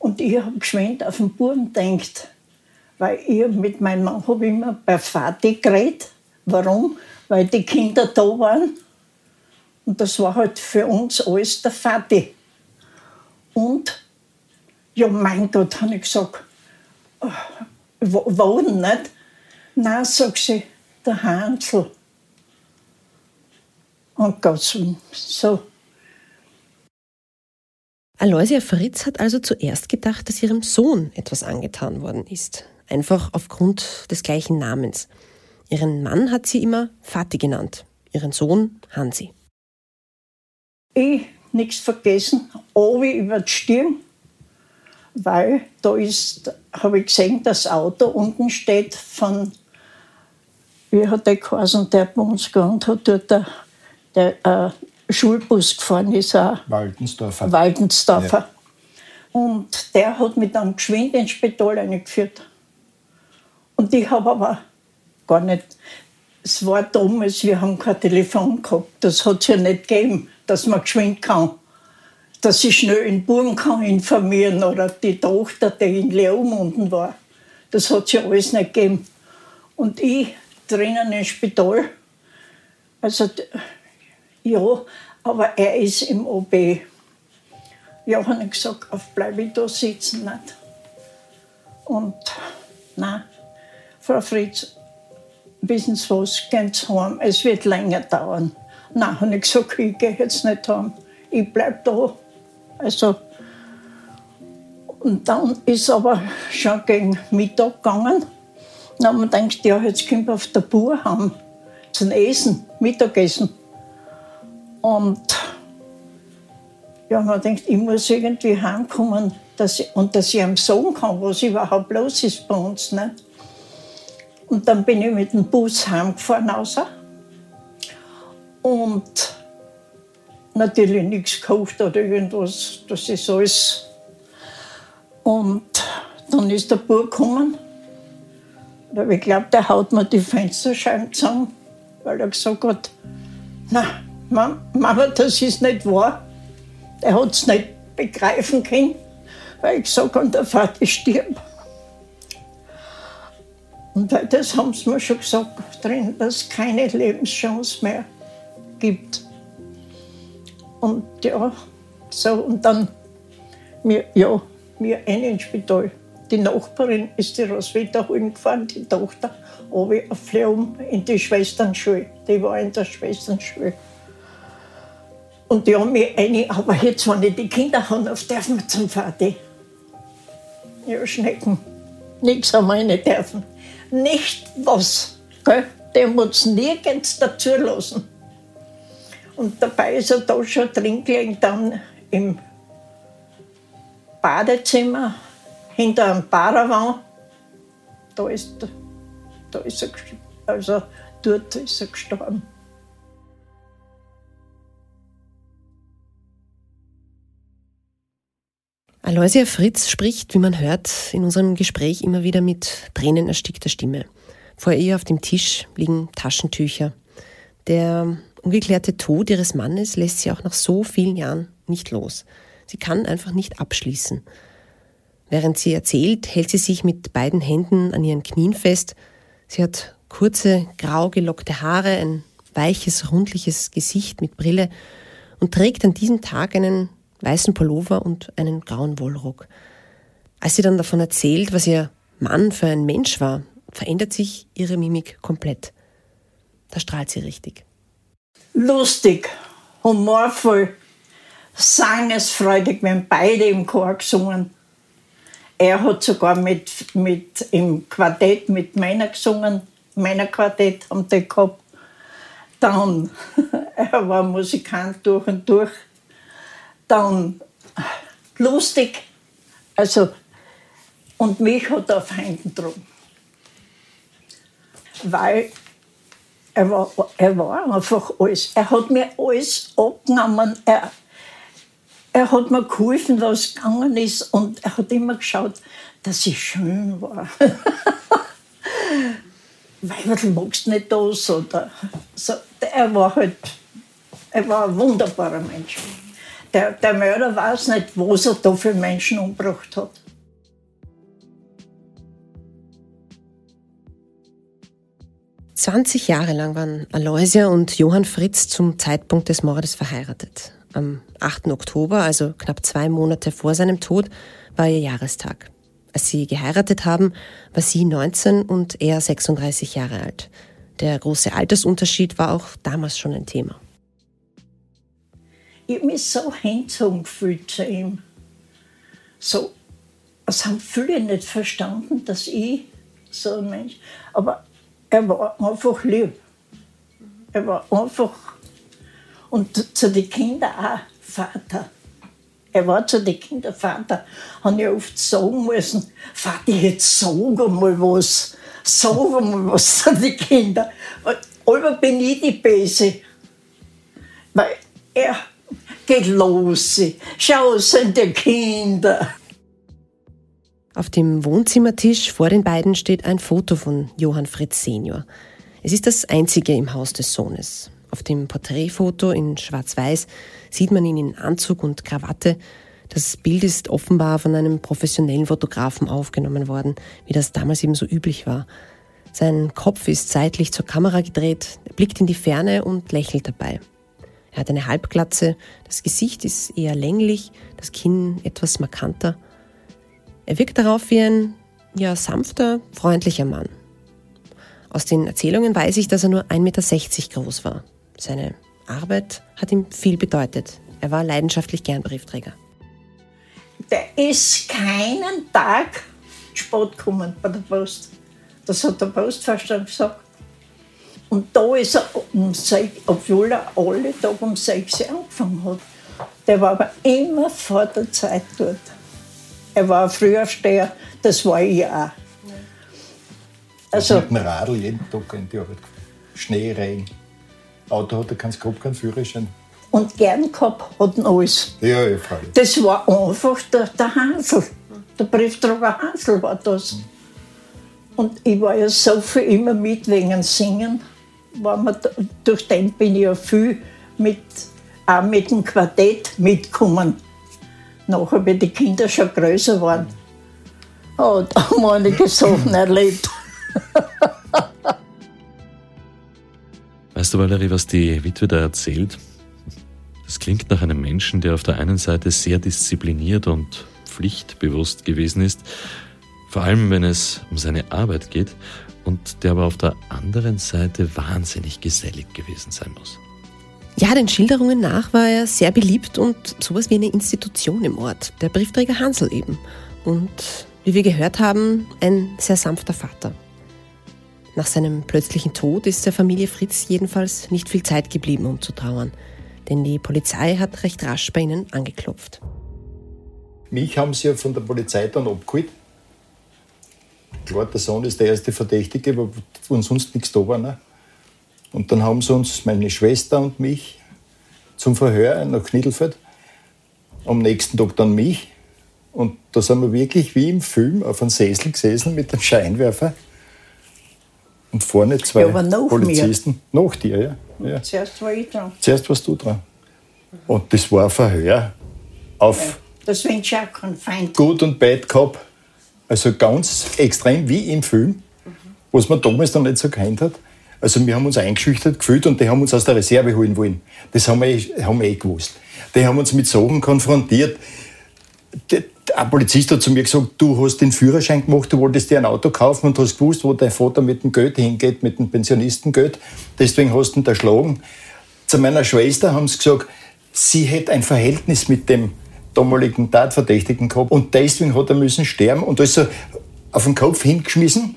Und ich habe geschwind auf den Buben gedacht, weil ich mit meinem Mann habe immer bei Vati geredet. Warum? Weil die Kinder da waren. Und das war halt für uns alles der Vati. Und, ja, mein Gott, habe ich gesagt, oh, wohnen nicht? Nein, sagt sie, der Hansel. Und Gott so. Aloysia Fritz hat also zuerst gedacht, dass ihrem Sohn etwas angetan worden ist. Einfach aufgrund des gleichen Namens. Ihren Mann hat sie immer Vati genannt, ihren Sohn Hansi. Ich nichts vergessen, oben über die Stirn, weil da ist, habe ich gesehen, das Auto unten steht von, wie hat der geheißen, der bei uns gewohnt hat, dort der, der äh, Schulbus gefahren ist, auch Waldensdorfer. Waldensdorfer. Ja. Und der hat mich dann geschwind ins Spital eingeführt. Und ich habe aber gar nicht, es war damals, wir haben kein Telefon gehabt, das hat es ja nicht gegeben, dass man geschwind kann. Dass ich schnell in Burgen kann informieren oder die Tochter, die in Leum unten war. Das hat es ja alles nicht gegeben. Und ich drinnen im Spital, also ja, aber er ist im OB. Ja, habe ich gesagt, auf bleibe ich da sitzen nicht. Und nein, Frau Fritz, gehen Sie heim, es wird länger dauern. Nein, habe ich gesagt, ich gehe jetzt nicht heim, ich bleibe da. Also, und dann ist aber schon gegen Mittag gegangen. Dann haben wir gedacht, ja, jetzt kommt auf der Bur haben zum Essen, Mittagessen. Und ja, man denkt, ich muss irgendwie heimkommen dass ich, und dass ich ihm sagen kann, was überhaupt los ist bei uns. Nicht? Und dann bin ich mit dem Bus heimgefahren raus. Und natürlich nichts gekauft oder irgendwas. Das ist alles. Und dann ist der Bub gekommen. Ich glaube, der haut mir die Fensterscheiben zusammen, weil er gesagt hat, na, Mama, das ist nicht wahr. Er hat es nicht begreifen können, weil ich gesagt habe, der Vater stirbt. Und das haben sie mir schon gesagt drin, dass es keine Lebenschance mehr gibt. Und ja, so, und dann, mir, ja, mir ein ins Spital. Die Nachbarin ist die Roswitha holen gefahren, die Tochter, aber auf Fleum in die Schwesternschule. Die war in der Schwesternschule. Und die haben mich eine, aber jetzt, wenn ich die Kinder habe, auf dürfen wir zum Vater. Ja, Schnecken. Nichts haben wir nicht dürfen. Nicht was. Gell? Der muss nirgends dazu lassen. Und dabei ist er da schon drin gelegen, dann im Badezimmer, hinter einem Paravan. Da ist, da ist er, also dort ist er gestorben. Aloysia Fritz spricht, wie man hört, in unserem Gespräch immer wieder mit tränenerstickter Stimme. Vor ihr auf dem Tisch liegen Taschentücher. Der ungeklärte Tod ihres Mannes lässt sie auch nach so vielen Jahren nicht los. Sie kann einfach nicht abschließen. Während sie erzählt, hält sie sich mit beiden Händen an ihren Knien fest. Sie hat kurze, grau gelockte Haare, ein weiches, rundliches Gesicht mit Brille und trägt an diesem Tag einen weißen Pullover und einen grauen Wollrock. Als sie dann davon erzählt, was ihr Mann für ein Mensch war, verändert sich ihre Mimik komplett. Da strahlt sie richtig. Lustig, humorvoll, sangesfreudig, wir haben beide im Chor gesungen. er hat sogar mit, mit im Quartett mit Männern gesungen. Männerquartett haben die gehabt. Dann, [LAUGHS] er war Musikant durch und durch. Dann lustig. Also, und mich hat er auf Händen drum. Weil er war, er war einfach alles. Er hat mir alles abgenommen. Er, er hat mir geholfen, was gegangen ist. Und er hat immer geschaut, dass ich schön war. [LAUGHS] Weil magst nicht das? Oder so. Er war halt er war ein wunderbarer Mensch. Der, der Mörder weiß nicht, was er da für Menschen umgebracht hat. Zwanzig Jahre lang waren Aloysia und Johann Fritz zum Zeitpunkt des Mordes verheiratet. Am 8. Oktober, also knapp zwei Monate vor seinem Tod, war ihr Jahrestag. Als sie geheiratet haben, war sie 19 und er 36 Jahre alt. Der große Altersunterschied war auch damals schon ein Thema. Ich habe mich so hingezogen gefühlt zu ihm. So, es haben viele nicht verstanden, dass ich so ein Mensch. Aber er war einfach lieb. Er war einfach. Und zu den Kindern auch Vater. Er war zu den Kindern Vater. Habe ich oft sagen müssen: Vater, jetzt sag einmal was. Sag einmal was zu den Kindern. Aber bin ich die Böse. Weil er geht los. Sind die Kinder. Auf dem Wohnzimmertisch vor den beiden steht ein Foto von Johann Fritz Senior. Es ist das einzige im Haus des Sohnes. Auf dem Porträtfoto in Schwarz-Weiß sieht man ihn in Anzug und Krawatte. Das Bild ist offenbar von einem professionellen Fotografen aufgenommen worden, wie das damals eben so üblich war. Sein Kopf ist seitlich zur Kamera gedreht, er blickt in die Ferne und lächelt dabei. Er hat eine Halbglatze, das Gesicht ist eher länglich, das Kinn etwas markanter. Er wirkt darauf wie ein, ja, sanfter, freundlicher Mann. Aus den Erzählungen weiß ich, dass er nur 1,60 Meter groß war. Seine Arbeit hat ihm viel bedeutet. Er war leidenschaftlich gern Briefträger. Der ist keinen Tag spät gekommen bei der Post. Das hat der Postverstand gesagt. Und da ist er um sechs, obwohl er alle Tage um sechs angefangen hat. Der war aber immer vor der Zeit dort. Er war ein Frühaufsteher, das war ich auch. Also, mit dem Radl jeden Tag in die Arbeit Schnee, Regen. Auto hat er keinen gehabt, keinen Führerschein. Und gern gehabt hat er alles. Ja, ja, freilich. Das war einfach der, der Hansel. Der Briefträger Hansel war das. Und ich war ja so viel immer mit wegen Singen war man, durch den bin ich ja viel mit, auch mit dem Quartett mitgekommen. Nachher, wie die Kinder schon größer waren. Oh, da haben wir einige Sachen erlebt. [LAUGHS] Weißt du, Valerie, was die Witwe da erzählt? Das klingt nach einem Menschen, der auf der einen Seite sehr diszipliniert und pflichtbewusst gewesen ist, vor allem wenn es um seine Arbeit geht, und der aber auf der anderen Seite wahnsinnig gesellig gewesen sein muss. Ja, den Schilderungen nach war er sehr beliebt und sowas wie eine Institution im Ort, der Briefträger Hansel eben. Und wie wir gehört haben, ein sehr sanfter Vater. Nach seinem plötzlichen Tod ist der Familie Fritz jedenfalls nicht viel Zeit geblieben, um zu trauern, denn die Polizei hat recht rasch bei ihnen angeklopft. Mich haben sie ja von der Polizei dann abgeholt klar, der Sohn ist der erste Verdächtige, wo sonst nichts da war. Ne? Und dann haben sie uns, meine Schwester und mich, zum Verhör nach Knittelfeld. Am nächsten Tag dann mich. Und da sind wir wirklich wie im Film auf einem Sessel gesessen mit einem Scheinwerfer. Und vorne zwei ja, Polizisten. Mir. Nach dir, ja. ja. Zuerst war ich dran. Zuerst warst du dran. Und das war ein Verhör auf. Ja, ich auch keinen Feind. Gut und Bad Cop. Also ganz extrem wie im Film, was man damals noch nicht so kennt hat. Also wir haben uns eingeschüchtert gefühlt und die haben uns aus der Reserve holen wollen. Das haben wir, eh, haben wir eh gewusst. Die haben uns mit Sachen konfrontiert. Ein Polizist hat zu mir gesagt, du hast den Führerschein gemacht, du wolltest dir ein Auto kaufen und hast gewusst, wo dein Vater mit dem Geld hingeht, mit dem Pensionistengeld. Deswegen hast du ihn erschlagen. Zu meiner Schwester haben sie gesagt, sie hätte ein Verhältnis mit dem damaligen Tatverdächtigen gehabt und deswegen hat er müssen sterben und ist so auf den Kopf hingeschmissen,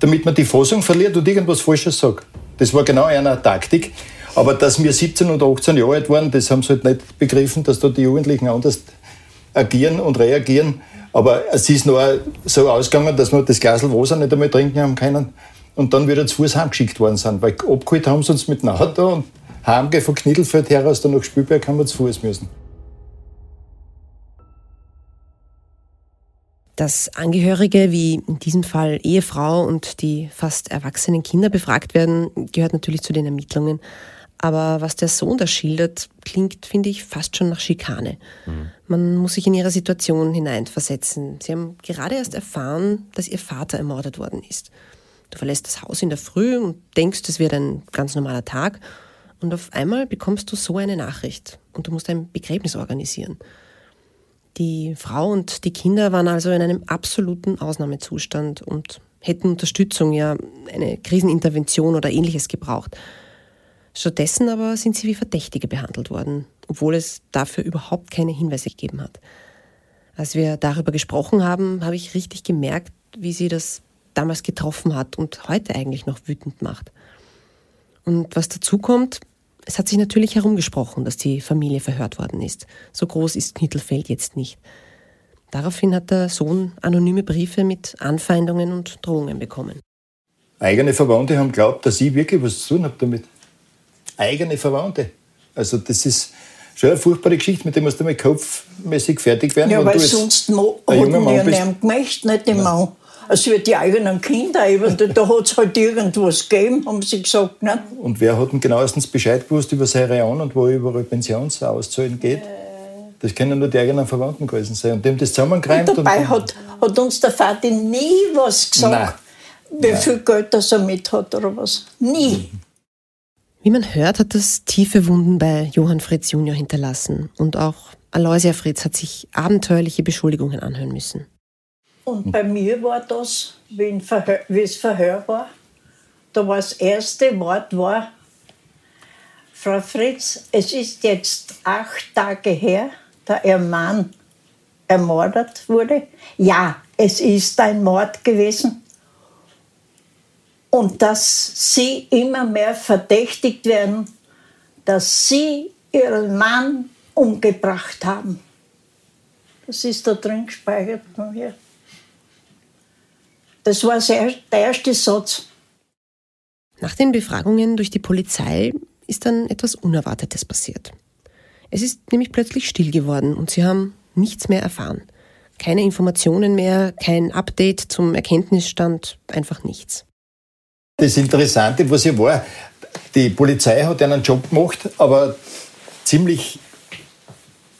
damit man die Fassung verliert und irgendwas Falsches sagt. Das war genau eine Taktik. Aber dass wir 17 oder 18 Jahre alt waren, das haben sie halt nicht begriffen, dass da die Jugendlichen anders agieren und reagieren. Aber es ist noch so ausgegangen, dass wir das Glas Wasser nicht einmal trinken haben können und dann wieder zu Fuß heimgeschickt worden sind. Weil abgeholt haben sie uns mit dem Auto und heimgehen von Knittelfeld her aus, dann nach Spielberg haben wir zu Fuß müssen. Dass Angehörige wie in diesem Fall Ehefrau und die fast erwachsenen Kinder befragt werden, gehört natürlich zu den Ermittlungen. Aber was der Sohn da schildert, klingt, finde ich, fast schon nach Schikane. Mhm. Man muss sich in ihre Situation hineinversetzen. Sie haben gerade erst erfahren, dass ihr Vater ermordet worden ist. Du verlässt das Haus in der Früh und denkst, es wird ein ganz normaler Tag. Und auf einmal bekommst du so eine Nachricht und du musst ein Begräbnis organisieren. Die Frau und die Kinder waren also in einem absoluten Ausnahmezustand und hätten Unterstützung, ja eine Krisenintervention oder ähnliches gebraucht. Stattdessen aber sind sie wie Verdächtige behandelt worden, obwohl es dafür überhaupt keine Hinweise gegeben hat. Als wir darüber gesprochen haben, habe ich richtig gemerkt, wie sie das damals getroffen hat und heute eigentlich noch wütend macht. Und was dazu kommt, es hat sich natürlich herumgesprochen, dass die Familie verhört worden ist. So groß ist Knittelfeld jetzt nicht. Daraufhin hat der Sohn anonyme Briefe mit Anfeindungen und Drohungen bekommen. Eigene Verwandte haben geglaubt, dass ich wirklich was zu tun habe damit. Eigene Verwandte. Also das ist schon eine furchtbare Geschichte, mit der musst du mal kopfmäßig fertig werden. Ja, weil sonst hat man ja nicht gemacht, nicht den Mann als wir die eigenen Kinder eben, da hat es halt irgendwas gegeben, haben sie gesagt. Ne? Und wer hat denn genauestens Bescheid gewusst über seine Reon und wo überall Pensionszahlen geht? Das können nur die eigenen Verwandten gewesen sein. Und dem das zusammengereimt. Und dabei und hat, hat uns der Vater nie was gesagt, Nein. wie Nein. viel Geld er so mit hat oder was. Nie. Wie man hört, hat das tiefe Wunden bei Johann Fritz Junior hinterlassen. Und auch Aloysia Fritz hat sich abenteuerliche Beschuldigungen anhören müssen. Und bei mir war das, wie, Verhör, wie es Verhör war, da war das erste Wort war, Frau Fritz, es ist jetzt acht Tage her, da Ihr Mann ermordet wurde. Ja, es ist ein Mord gewesen. Und dass Sie immer mehr verdächtigt werden, dass Sie Ihren Mann umgebracht haben. Das ist da drin gespeichert von mir. Das war der erste Satz. Nach den Befragungen durch die Polizei ist dann etwas Unerwartetes passiert. Es ist nämlich plötzlich still geworden und sie haben nichts mehr erfahren. Keine Informationen mehr, kein Update zum Erkenntnisstand, einfach nichts. Das Interessante, was hier war, die Polizei hat einen Job gemacht, aber ziemlich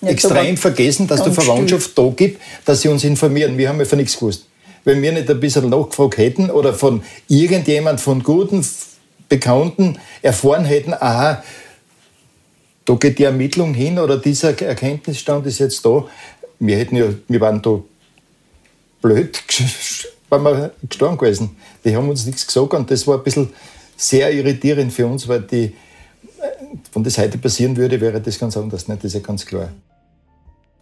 ja, extrem vergessen, dass es Verwandtschaft still. da gibt, dass sie uns informieren. Wir haben ja von nichts gewusst wenn wir nicht ein bisschen nachgefragt hätten oder von irgendjemand von guten Bekannten erfahren hätten, aha, da geht die Ermittlung hin oder dieser Erkenntnisstand ist jetzt da. Wir hätten ja, wir waren da blöd, [LAUGHS] waren wir gestorben gewesen. Die haben uns nichts gesagt und das war ein bisschen sehr irritierend für uns, weil die, wenn das heute passieren würde, wäre das ganz anders, nicht? das ist ja ganz klar.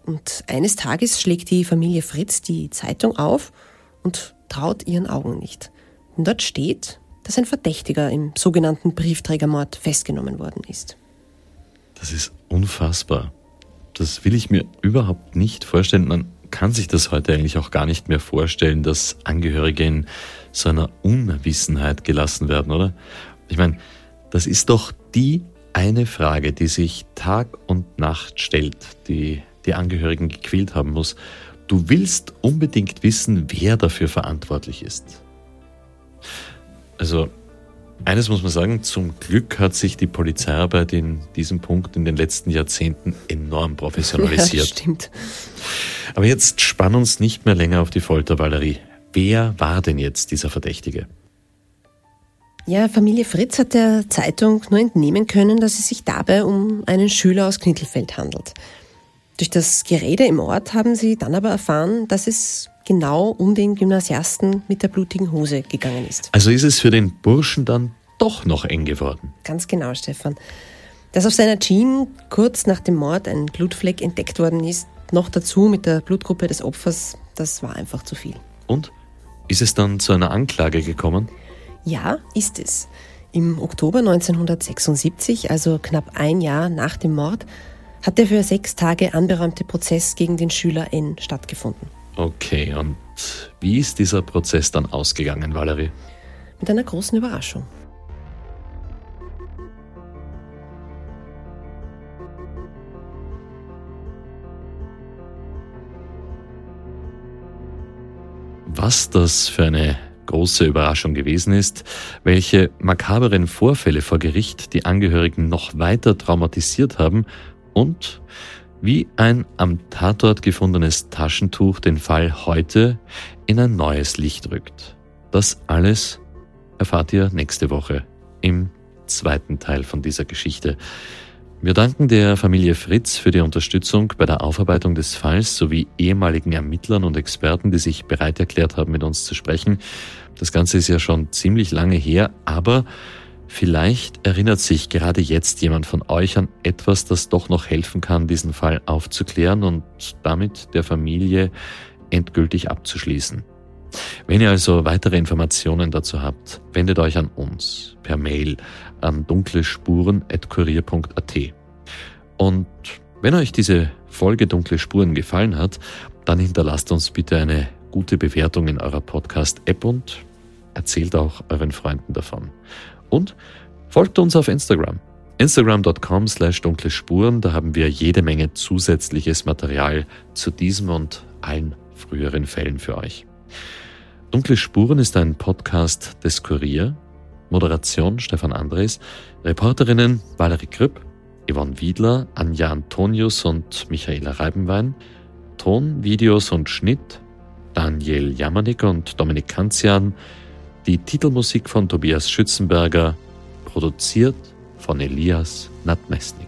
Und eines Tages schlägt die Familie Fritz die Zeitung auf und traut ihren Augen nicht. Denn dort steht, dass ein Verdächtiger im sogenannten Briefträgermord festgenommen worden ist. Das ist unfassbar. Das will ich mir überhaupt nicht vorstellen. Man kann sich das heute eigentlich auch gar nicht mehr vorstellen, dass Angehörige in so einer Unwissenheit gelassen werden, oder? Ich meine, das ist doch die eine Frage, die sich Tag und Nacht stellt, die die Angehörigen gequält haben muss. Du willst unbedingt wissen, wer dafür verantwortlich ist. Also, eines muss man sagen, zum Glück hat sich die Polizeiarbeit in diesem Punkt in den letzten Jahrzehnten enorm professionalisiert. [LAUGHS] Ja, stimmt. Aber jetzt spann uns nicht mehr länger auf die Folter, Valerie. Wer war denn jetzt dieser Verdächtige? Ja, Familie Fritz hat der Zeitung nur entnehmen können, dass es sich dabei um einen Schüler aus Knittelfeld handelt. Durch das Gerede im Ort haben sie dann aber erfahren, dass es genau um den Gymnasiasten mit der blutigen Hose gegangen ist. Also ist es für den Burschen dann doch noch eng geworden. Ganz genau, Stefan. Dass auf seiner Jeans kurz nach dem Mord ein Blutfleck entdeckt worden ist, noch dazu mit der Blutgruppe des Opfers, das war einfach zu viel. Und? Ist es dann zu einer Anklage gekommen? Ja, ist es. Im Oktober 1976, also knapp ein Jahr nach dem Mord, hat der für sechs Tage anberaumte Prozess gegen den Schüler N stattgefunden. Okay, und wie ist dieser Prozess dann ausgegangen, Valerie? Mit einer großen Überraschung. Was das für eine große Überraschung gewesen ist, welche makaberen Vorfälle vor Gericht die Angehörigen noch weiter traumatisiert haben und wie ein am Tatort gefundenes Taschentuch den Fall heute in ein neues Licht rückt. Das alles erfahrt ihr nächste Woche im zweiten Teil von dieser Geschichte. Wir danken der Familie Fritz für die Unterstützung bei der Aufarbeitung des Falls sowie ehemaligen Ermittlern und Experten, die sich bereit erklärt haben, mit uns zu sprechen. Das Ganze ist ja schon ziemlich lange her, aber vielleicht erinnert sich gerade jetzt jemand von euch an etwas, das doch noch helfen kann, diesen Fall aufzuklären und damit der Familie endgültig abzuschließen. Wenn ihr also weitere Informationen dazu habt, wendet euch an uns per Mail an dunklespuren.kurier.at. Und wenn euch diese Folge Dunkle Spuren gefallen hat, dann hinterlasst uns bitte eine gute Bewertung in eurer Podcast-App und erzählt auch euren Freunden davon. Und folgt uns auf Instagram. Instagram.com slash dunkle Spuren, da haben wir jede Menge zusätzliches Material zu diesem und allen früheren Fällen für euch. Dunkle Spuren ist ein Podcast des Kurier. Moderation Stefan Andres, Reporterinnen Valerie Kripp, Yvonne Wiedler, Anja Antonius und Michaela Reibenwein, Ton, Videos und Schnitt Daniel Jamanik und Dominik Kanzian, die Titelmusik von Tobias Schützenberger, produziert von Elias Nadmesnik.